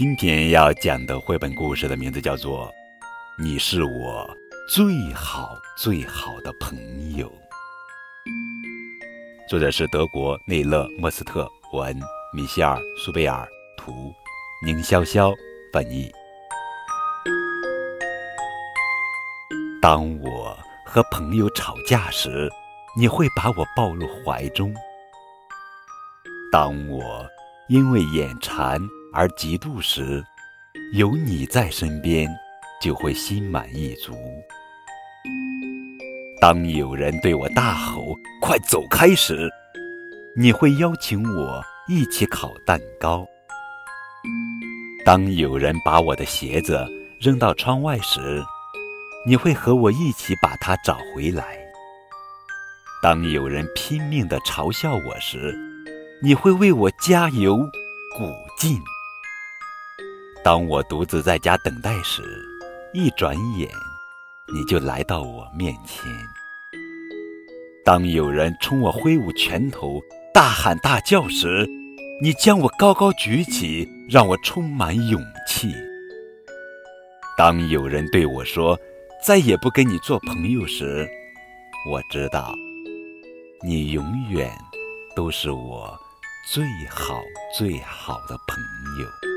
今天要讲的绘本故事的名字叫做《你是我最好最好的朋友》，作者是德国内勒·莫斯特文，米歇尔·苏贝尔图，宁潇潇翻译。当我和朋友吵架时，你会把我抱入怀中；当我因为眼馋而嫉妒时，有你在身边，就会心满意足。当有人对我大吼“快走开”时，你会邀请我一起烤蛋糕；当有人把我的鞋子扔到窗外时，你会和我一起把它找回来。当有人拼命地嘲笑我时，你会为我加油鼓劲。当我独自在家等待时，一转眼你就来到我面前。当有人冲我挥舞拳头、大喊大叫时，你将我高高举起，让我充满勇气。当有人对我说，再也不跟你做朋友时，我知道，你永远都是我最好最好的朋友。